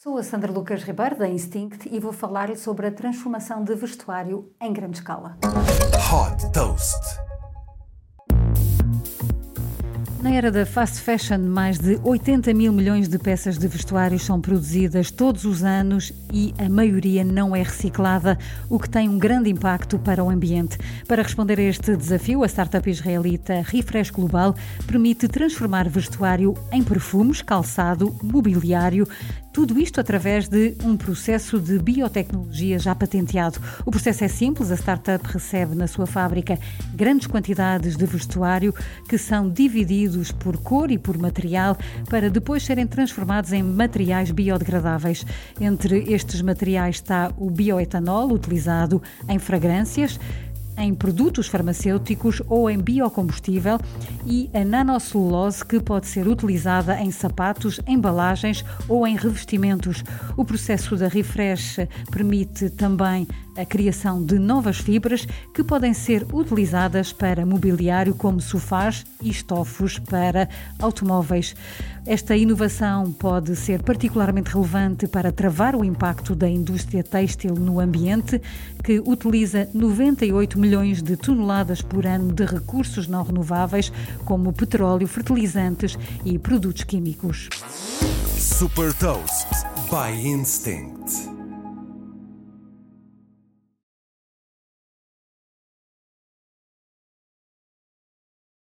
Sou a Sandra Lucas Ribeiro, da Instinct, e vou falar-lhe sobre a transformação de vestuário em grande escala. Hot Toast. Na era da fast fashion, mais de 80 mil milhões de peças de vestuário são produzidas todos os anos e a maioria não é reciclada, o que tem um grande impacto para o ambiente. Para responder a este desafio, a startup israelita Refresh Global permite transformar vestuário em perfumes, calçado, mobiliário, tudo isto através de um processo de biotecnologia já patenteado. O processo é simples, a startup recebe na sua fábrica grandes quantidades de vestuário que são divididos por cor e por material para depois serem transformados em materiais biodegradáveis. Entre estes materiais está o bioetanol, utilizado em fragrâncias em produtos farmacêuticos ou em biocombustível e a nanocelulose que pode ser utilizada em sapatos, embalagens ou em revestimentos. O processo da Refresh permite também a criação de novas fibras que podem ser utilizadas para mobiliário como sofás e estofos para automóveis. Esta inovação pode ser particularmente relevante para travar o impacto da indústria têxtil no ambiente, que utiliza 98 milhões de toneladas por ano de recursos não renováveis, como petróleo, fertilizantes e produtos químicos. Super Toast by Instinct.